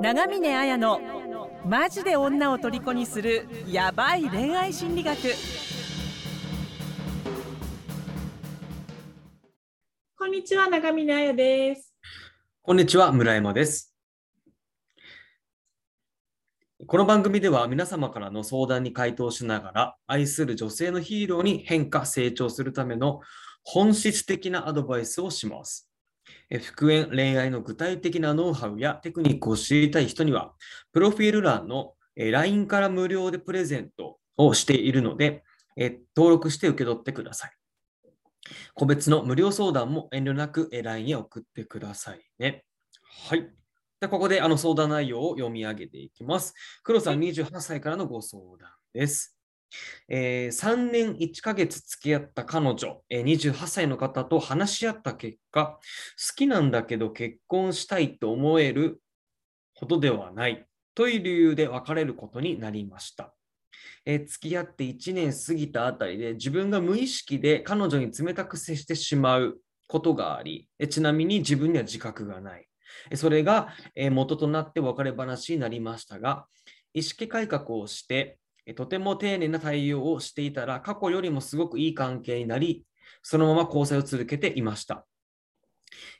長峰綾のマジで女を虜にするヤバい恋愛心理学。こんにちは長峰彩です。こんにちは村山です。この番組では皆様からの相談に回答しながら愛する女性のヒーローに変化成長するための本質的なアドバイスをします復縁、恋愛の具体的なノウハウやテクニックを知りたい人には、プロフィール欄の LINE から無料でプレゼントをしているので、登録して受け取ってください。個別の無料相談も遠慮なく LINE へ送ってくださいね。はい。でここであの相談内容を読み上げていきます。黒さん28歳からのご相談です。えー、3年1ヶ月付き合った彼女、えー、28歳の方と話し合った結果、好きなんだけど結婚したいと思えるほどではないという理由で別れることになりました。えー、付き合って1年過ぎたあたりで自分が無意識で彼女に冷たく接してしまうことがあり、えちなみに自分には自覚がない。それが元となって別れ話になりましたが、意識改革をしてとても丁寧な対応をしていたら、過去よりもすごくいい関係になり、そのまま交際を続けていました。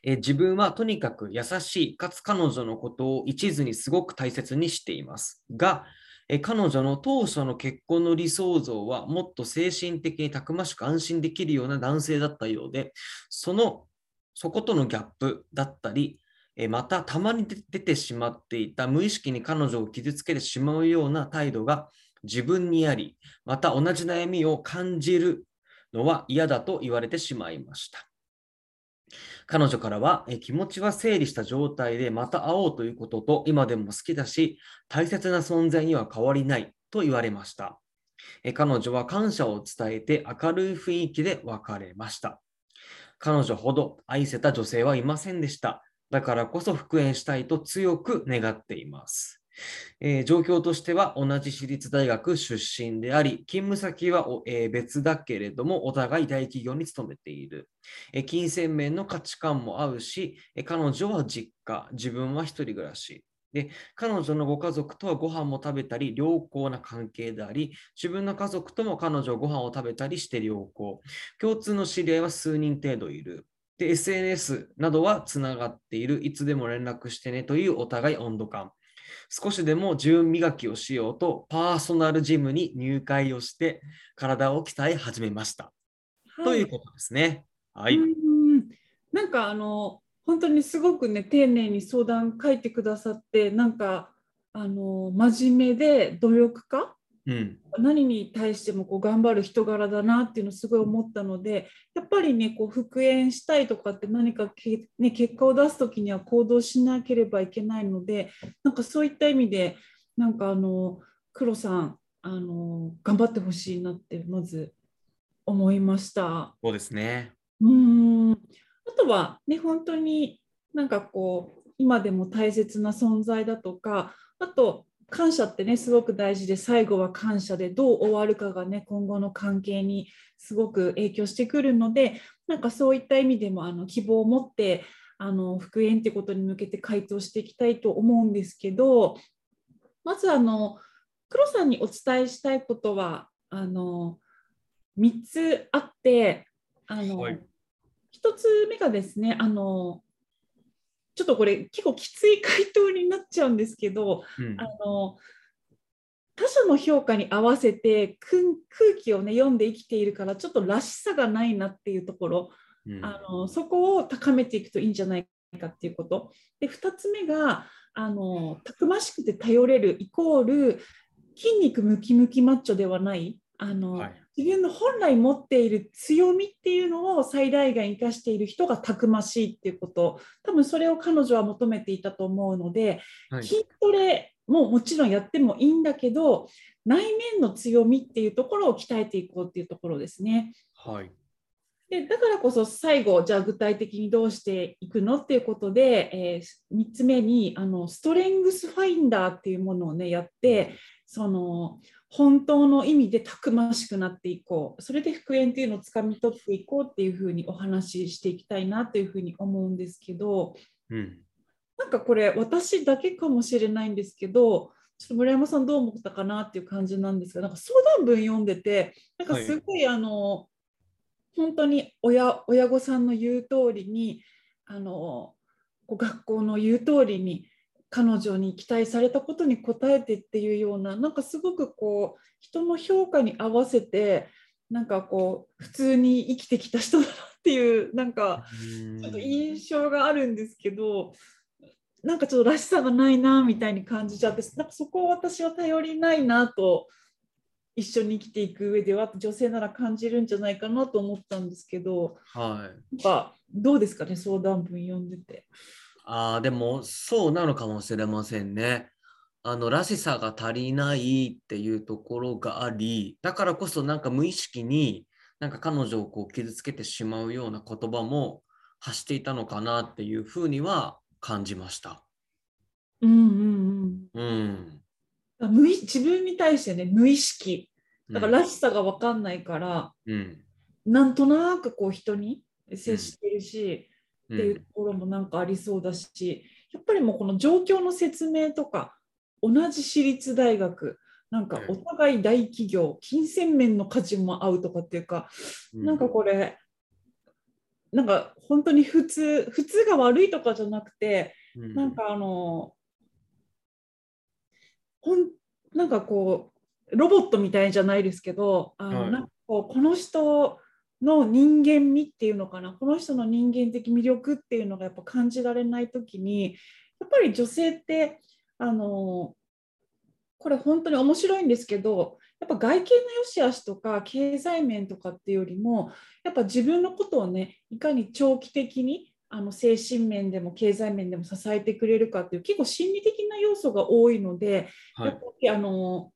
え自分はとにかく優しい、かつ彼女のことを一途にすごく大切にしています。が、え彼女の当初の結婚の理想像はもっと精神的にたくましく安心できるような男性だったようで、その、そことのギャップだったり、えまたたまに出てしまっていた無意識に彼女を傷つけてしまうような態度が自分にあり、また同じ悩みを感じるのは嫌だと言われてしまいました。彼女からは気持ちは整理した状態でまた会おうということと今でも好きだし大切な存在には変わりないと言われました。彼女は感謝を伝えて明るい雰囲気で別れました。彼女ほど愛せた女性はいませんでした。だからこそ復縁したいと強く願っています。えー、状況としては同じ私立大学出身であり、勤務先は、えー、別だけれども、お互い大企業に勤めている。えー、金銭面の価値観も合うし、え彼女は実家、自分は一人暮らし。で彼女のご家族とはご飯も食べたり良好な関係であり、自分の家族とも彼女ご飯を食べたりして良好。共通の知り合いは数人程度いる。で、SNS などはつながっている。いつでも連絡してねというお互い温度感。少しでも自分磨きをしようとパーソナルジムに入会をして体を鍛え始めました。はい、ということですね。はい。なんかあの本当にすごくね丁寧に相談書いてくださってなんかあの真面目で努力家うん、何に対してもこう頑張る人柄だなっていうのをすごい思ったのでやっぱりねこう復縁したいとかって何かけ、ね、結果を出す時には行動しなければいけないのでなんかそういった意味でなんかあの黒さんあの頑張ってほしいなってまず思いました。そうですね。うん。あとはね本当になんかこう今でも大切な存在だとかあと感謝ってねすごく大事で最後は感謝でどう終わるかがね今後の関係にすごく影響してくるのでなんかそういった意味でもあの希望を持ってあの復縁ってことに向けて回答していきたいと思うんですけどまずあの黒さんにお伝えしたいことはあの3つあってあの、はい、1つ目がですねあのちょっとこれ結構きつい回答になっちゃうんですけど、うん、あの他者の評価に合わせて空気をね読んで生きているからちょっとらしさがないなっていうところ、うん、あのそこを高めていくといいんじゃないかっていうこと。で2つ目があのたくましくて頼れるイコール筋肉ムキムキマッチョではないあの、はい、自分の本来持っている強みっていうのを最大限生かしている人がたくましいっていうこと。多分それを彼女は求めていたと思うので、はい、筋トレももちろんやってもいいんだけど内面の強みっていうところを鍛えていこうっていうところですね。はい。でだからこそ最後じゃあ具体的にどうしていくのっていうことで、えー、3つ目にあのストレングスファインダーっていうものをねやってその本当の意味でたくましくなっていこうそれで復縁っていうのをつかみ取っていこうっていうふうにお話ししていきたいなというふうに思うんですけど、うん、なんかこれ私だけかもしれないんですけどちょっと村山さんどう思ったかなっていう感じなんですがなんか相談文読んでてなんかすごい、あの本当に親親御さんの言う通りにあのこう学校の言う通りに彼女に期待されたことに応えてっていうようななんかすごくこう人の評価に合わせてなんかこう普通に生きてきた人だなっていうなんかちょっと印象があるんですけどなんかちょっとらしさがないなみたいに感じちゃってなんかそこを私は頼りないなと一緒に生きていく上では女性なら感じるんじゃないかなと思ったんですけど、はい、なんかどうですかね相談文読んでて。ああでもそうなのかもしれませんね。あのらしさが足りないっていうところがありだからこそなんか無意識になんか彼女をこう傷つけてしまうような言葉も発していたのかなっていうふうには感じました。うんうんうん。うん無自分に対してね無意識だかららしさが分かんないから、うん、なんとなくこう人に接してるし、うん、っていうところもなんかありそうだしやっぱりもうこの状況の説明とか同じ私立大学なんかお互い大企業金銭面の価値も合うとかっていうか、うん、なんかこれなんか本当に普通普通が悪いとかじゃなくて、うん、なんかあのほんなんかこうロボットみたいじゃないですけどあの、はい、なんかこうこの人の人間味っていうのかな？この人の人間的魅力っていうのがやっぱ感じられない時にやっぱり女性ってあのこれ本当に面白いんですけどやっぱ外見の良し悪しとか経済面とかっていうよりもやっぱ自分のことをねいかに長期的にあの精神面でも経済面でも支えてくれるかっていう結構心理的な要素が多いので、はい、やっぱりあの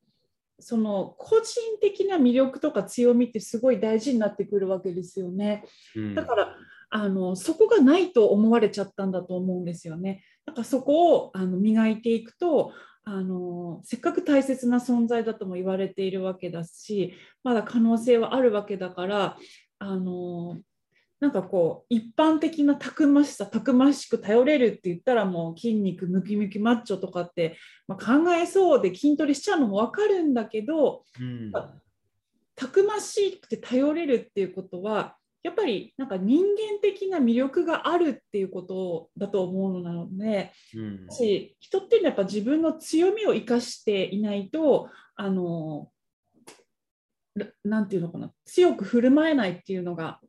その個人的な魅力とか強みってすごい大事になってくるわけですよね。うん、だからあのそこがないと思われちゃったんだと思うんですよね。だからそこをあの磨いていくとあのせっかく大切な存在だとも言われているわけだしまだ可能性はあるわけだからあのなんかこう一般的なたくましさたくましく頼れるって言ったらもう筋肉ムキムキマッチョとかって、まあ、考えそうで筋トレしちゃうのも分かるんだけど、うん、たくましくて頼れるっていうことはやっぱりなんか人間的な魅力があるっていうことだと思うのなので、うん、人っていうのはやっぱ自分の強みを生かしていないとあのなんていうのかな強く振る舞えないっていうのが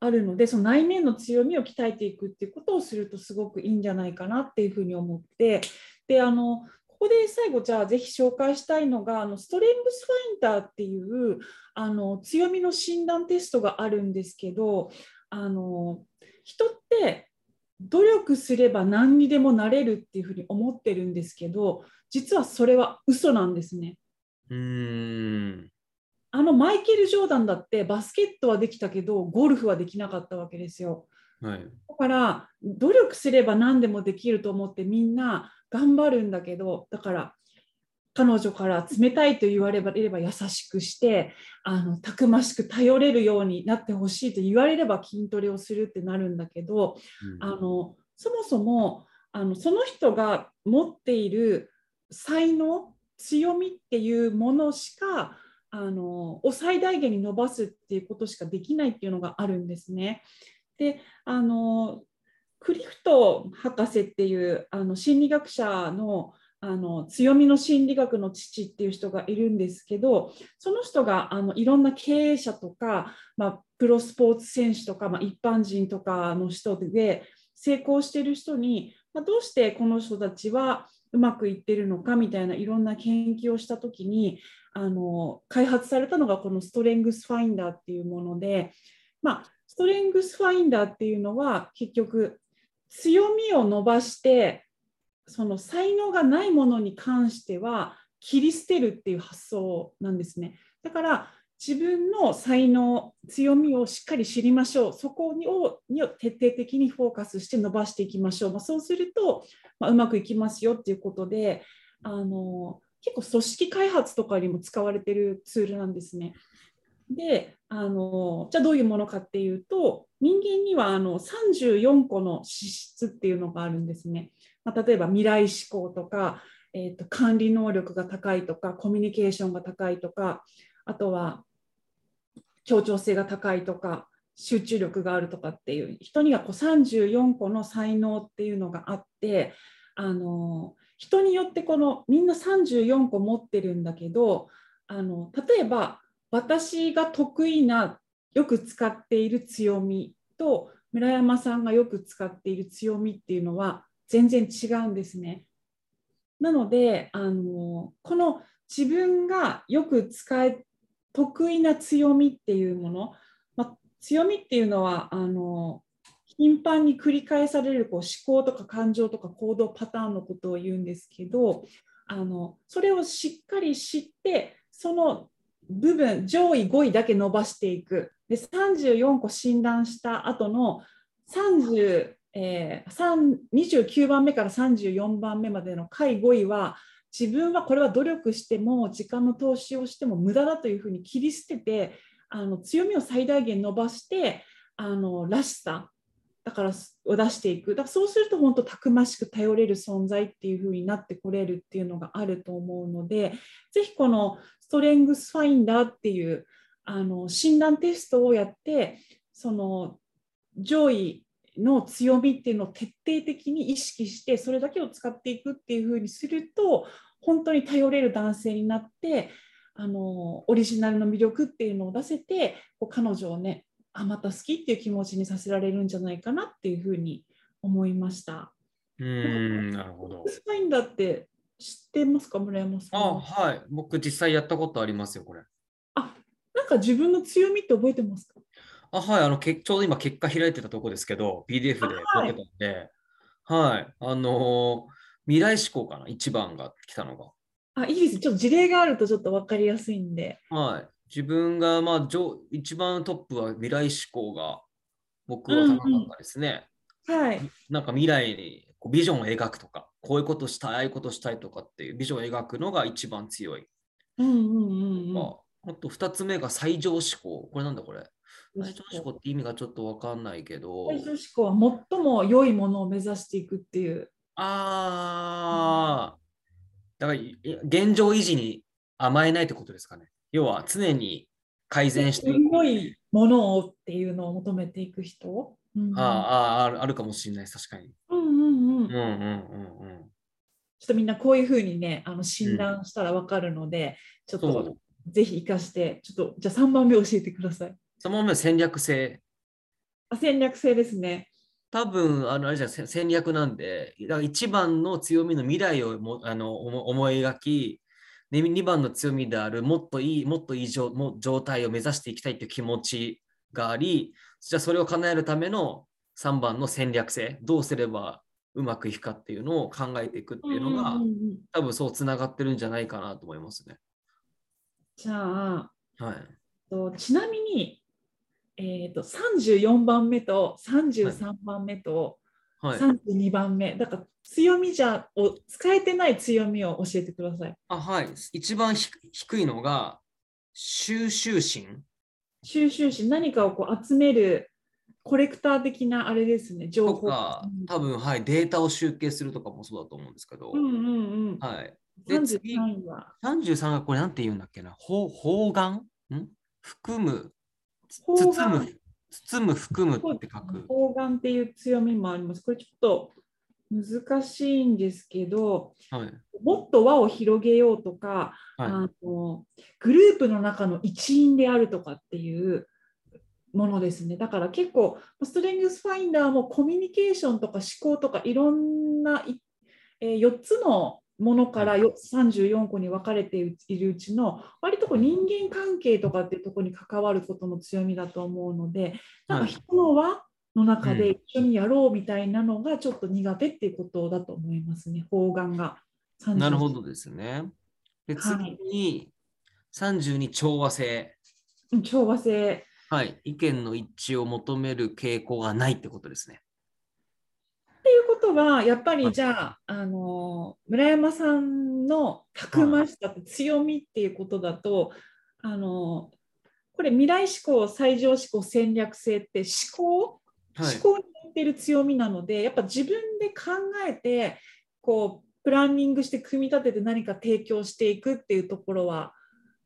あるのでその内面の強みを鍛えていくっていうことをするとすごくいいんじゃないかなっていうふうに思ってであのここで最後じゃあぜひ紹介したいのがあのストレングスファインダーっていうあの強みの診断テストがあるんですけどあの人って努力すれば何にでもなれるっていうふうに思ってるんですけど実はそれは嘘なんですね。うんあのマイケル・ジョーダンだってバスケットはできたけどゴルフはできなかったわけですよ。はい、だから努力すれば何でもできると思ってみんな頑張るんだけどだから彼女から冷たいと言われれば優しくしてあのたくましく頼れるようになってほしいと言われれば筋トレをするってなるんだけど、うん、あのそもそもあのその人が持っている才能強みっていうものしかあのを最大限に伸ばすっていうことしかできないっていうのがあるんですね。であのクリフト博士っていうあの心理学者のあの強みの心理学の父っていう人がいるんですけどその人があのいろんな経営者とか、まあ、プロスポーツ選手とか、まあ、一般人とかの人で成功してる人に、まあ、どうしてこの人たちはうまくいってるのかみたいないろんな研究をした時にあの開発されたのがこのストレングスファインダーっていうもので、まあ、ストレングスファインダーっていうのは結局強みを伸ばしてその才能がないものに関しては切り捨てるっていう発想なんですね。だから自分の才能強みをしっかり知りましょうそこをに徹底的にフォーカスして伸ばしていきましょう、まあ、そうすると、まあ、うまくいきますよっていうことであの結構組織開発とかにも使われてるツールなんですね。であのじゃあどういうものかっていうと人間にはあの34個の資質っていうのがあるんですね。まあ、例えば未来志向とか、えーと、管理能力が高いとかコミュニケーションが高いとかあとは協調性が高いとか集中力があるとかっていう人にはこう34個の才能っていうのがあってあの人によってこのみんな34個持ってるんだけどあの例えば私が得意なよく使っている強みと村山さんがよく使っている強みっていうのは全然違うんですね。なのであのこの自分がよく使え得意な強みっていうもの、まあ、強みっていうのはあの頻繁に繰り返されるこう思考とか感情とか行動パターンのことを言うんですけどあのそれをしっかり知ってその部分上位5位だけ伸ばしていく。で34個診断した後の30、えー、29番目から34番目までの下位5位は自分はこれは努力しても時間の投資をしても無駄だというふうに切り捨ててあの強みを最大限伸ばしてあのらしさだからを出していく。だからそうすると本当たくましく頼れる存在っていう風になってこれるっていうのがあると思うのでぜひこのストレングスファインダーっていうあの診断テストをやってその上位の強みっていうのを徹底的に意識してそれだけを使っていくっていう風にすると本当に頼れる男性になってあのオリジナルの魅力っていうのを出せてこう彼女をねあまた好きっていう気持ちにさせられるんじゃないかなっていうふうに思いました。うんなるほど。スパインダって知ってますか？村山さん。あはい。僕実際やったことありますよ、これ。あなんか自分の強みって覚えてますか？あはいあのけ、ちょうど今結果開いてたとこですけど、PDF で分けたんで、はい、あのー、未来志向かな、一番が来たのが。あいいです。ちょっと事例があるとちょっと分かりやすいんで。はい。自分が、まあ、一番トップは未来志向が僕は高かったですね。うんうん、はい。なんか未来にこうビジョンを描くとか、こういうことしたい、ああいうことしたいとかっていうビジョンを描くのが一番強い。うんうんうんうん、まあ、あと2つ目が最上志向。これなんだこれ？最上志向って意味がちょっとわかんないけど。最上志向は最も良いものを目指していくっていう。ああ、だから現状維持に甘えないってことですかね。要は常に改善していく。良いものをっていうのを求めていく人、うん、あああるかもしれない確かに。うんうんうん。うんうんうんうん。ちょっとみんなこういうふうにねあの診断したら分かるので、うん、ちょっとぜひ生かしてちょっとじゃあ3番目教えてください。3番目は戦略性。あ戦略性ですね。多分あのあれじゃ戦略なんで、だから一番の強みの未来をもあの思い描き、2番の強みであるもっといい、もっといい状状態を目指していきたいという気持ちがあり、じゃあそれを叶えるための3番の戦略性、どうすればうまくいくかっていうのを考えていくっていうのが、多分そうつながってるんじゃないかなと思いますね。じゃあ、はい、ちなみに、えーと、34番目と33番目と32番目、はい、だから強みじゃを使えてない強みを教えてください。あはい。一番低いのが収集心。収集心、何かをこう集めるコレクター的なあれですね、情報。とか、多分はい、データを集計するとかもそうだと思うんですけど。うんうんうん。はい。で33位は。33がこれなんて言うんだっけな方方眼ん？含む包む包む含むって書く。方眼っていう強みもあります。これちょっと難しいんですけど、はい、もっと輪を広げようとか、はい、あのグループの中の一員であるとかっていうものですね。だから結構ストレングスファインダーもコミュニケーションとか思考とかいろんな、えー、4つのものから34個に分かれているうちの割とこう人間関係とかっていうところに関わることの強みだと思うのでなんか人の輪の中で一緒にやろうみたいなのがちょっと苦手っていうことだと思いますね方眼が。なるほどですね。で次に32調和性。調和性。はい。意見の一致を求める傾向がないってことですね。いうことはやっぱりじゃああの村山さんのたくましさって強みっていうことだとあのこれ未来志向最上志向戦略性って思考、はい、思考に似てる強みなのでやっぱ自分で考えてこうプランニングして組み立てて何か提供していくっていうところは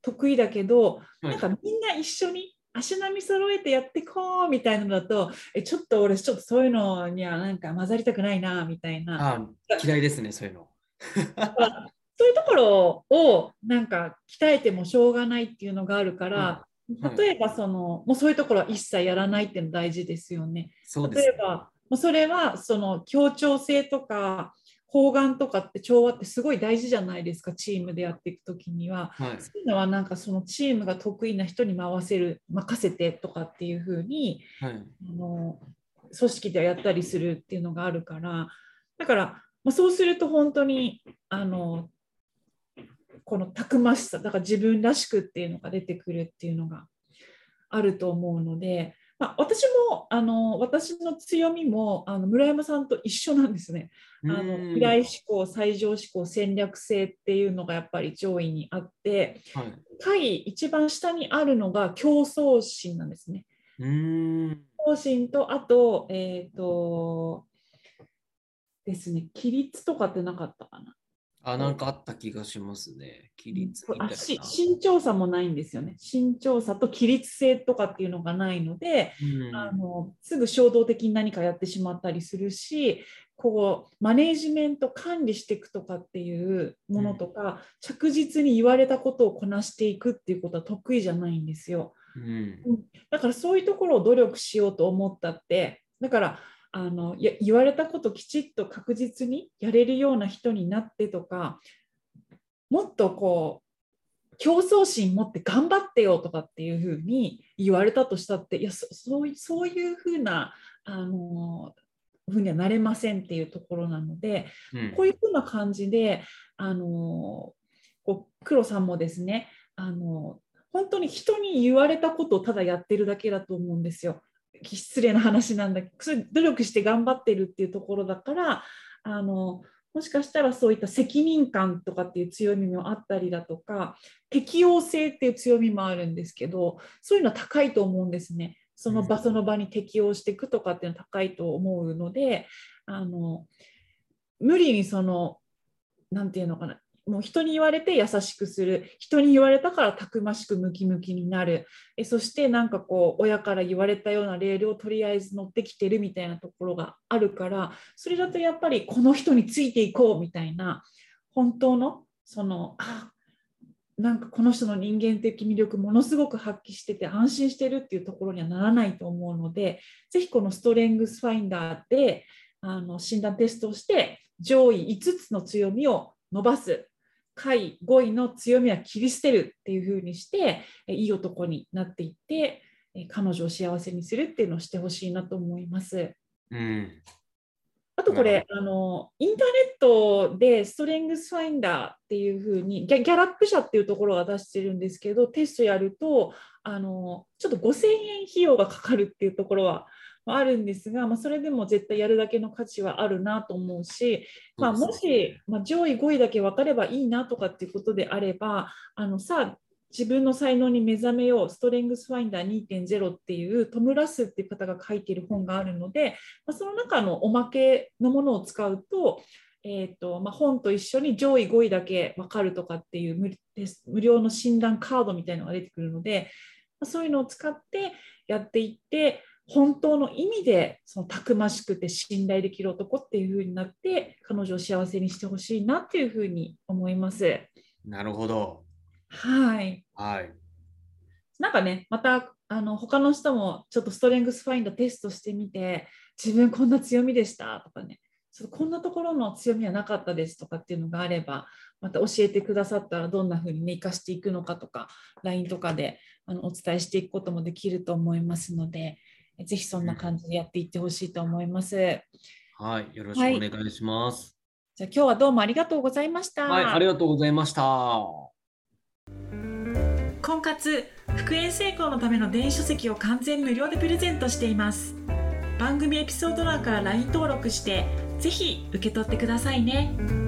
得意だけど、はい。なんかみんな一緒に足並み揃えてやってこうみたいなのだとえちょっと俺ちょっとそういうのにはなんか混ざりたくないなみたいなあ嫌いですね、そういうの。そういうところをなんか鍛えてもしょうがないっていうのがあるから、はい例えばそのもうそういうところは一切やらないっていうの大事ですよね。そうです例えばもうそれはその協調性とか方眼とかって調和ってすごい大事じゃないですかチームでやっていくときには。はい。そういうのはなんかそのチームが得意な人に回せる任せてとかっていうふうにはい。あの組織でやったりするっていうのがあるからだから、まあ、そうすると本当にあのこのたくましさだから自分らしくっていうのが出てくるっていうのがあると思うので、まあ、私もあの私の強みもあの村山さんと一緒なんですね。あのうん未来志向最上志向戦略性っていうのがやっぱり上位にあってはい。下位一番下にあるのが競争心なんですね。うーん。方針と、あと、えっ、と、ですね、規律とかってなかったかな。あ、なんかあった気がしますね。規律みたいな。あし身長差もないんですよね。身長差と規律性とかっていうのがないので、うんあのすぐ衝動的に何かやってしまったりするし、こうマネージメント管理していくとかっていうものとか、着実に言われたことをこなしていくっていうことは得意じゃないんですよ。うん。だからそういうところを努力しようと思ったってだからあのや言われたこときちっと確実にやれるような人になってとかもっとこう競争心持って頑張ってよとかっていうふうに言われたとしたっていやそそういそういうふうなあのふうにはなれませんっていうところなので、うんこういうふうな感じで、あのこう黒さんもですね、あの本当に人に言われたことをただやってるだけだと思うんですよ。失礼な話なんだけど、それ努力して頑張ってるっていうところだから、あのもしかしたらそういった責任感とかっていう強みもあったりだとか、適応性っていう強みもあるんですけど、そういうのは高いと思うんですね。その場その場に適応していくとかっていうのは高いと思うので、あの無理にそのなんていうのかなもう人に言われて優しくする。人に言われたからたくましくムキムキになる。えそしてなんかこう親から言われたようなレールをとりあえず乗ってきてるみたいなところがあるからそれだとやっぱりこの人についていこうみたいな本当のそのあなんかこの人の人間的魅力ものすごく発揮してて安心してるっていうところにはならないと思うのでぜひこのストレングスファインダーであの診断テストをして上位5つの強みを伸ばす。下位5位の強みは切り捨てるっていう風にしてえいい男になっていってえ彼女を幸せにするっていうのをしてほしいなと思います。うん。あとこれ、あのインターネットでストレングスファインダーっていう風にギャギャラップ社っていうところが出してるんですけどテストやるとあのちょっと5000円費用がかかるっていうところはまああるんですが、まあ、それでも絶対やるだけの価値はあるなと思うし、まあ、もし、まあ、上位5位だけ分かればいいなとかっていうことであればあのさあ自分の才能に目覚めようストレングスファインダー2.0っていうトム・ラスっていう方が書いている本があるので、まあ、その中のおまけのものを使うと,、えーとまあ、本と一緒に上位5位だけ分かるとかっていう無料の診断カードみたいなのが出てくるので、まあ、そういうのを使ってやっていって本当の意味でそのたくましくて信頼できる男っていう風になって彼女を幸せにしてほしいなっていう風に思います。なるほど。はい。はい。なんかね、またあの他の人もちょっとストレングスファインダーテストしてみて、自分こんな強みでしたとかね、ちょっとこんなところの強みはなかったですとかっていうのがあれば、また教えてくださったらどんな風にね、生かしていくのかとか、LINE とかであのお伝えしていくこともできると思いますので、ぜひそんな感じでやっていってほしいと思います。はい。よろしくお願いします。じゃあ今日はどうもありがとうございました。はい。ありがとうございました。婚活復縁成功のための電子書籍を完全無料でプレゼントしています番組エピソード欄から LINE 登録してぜひ受け取ってくださいね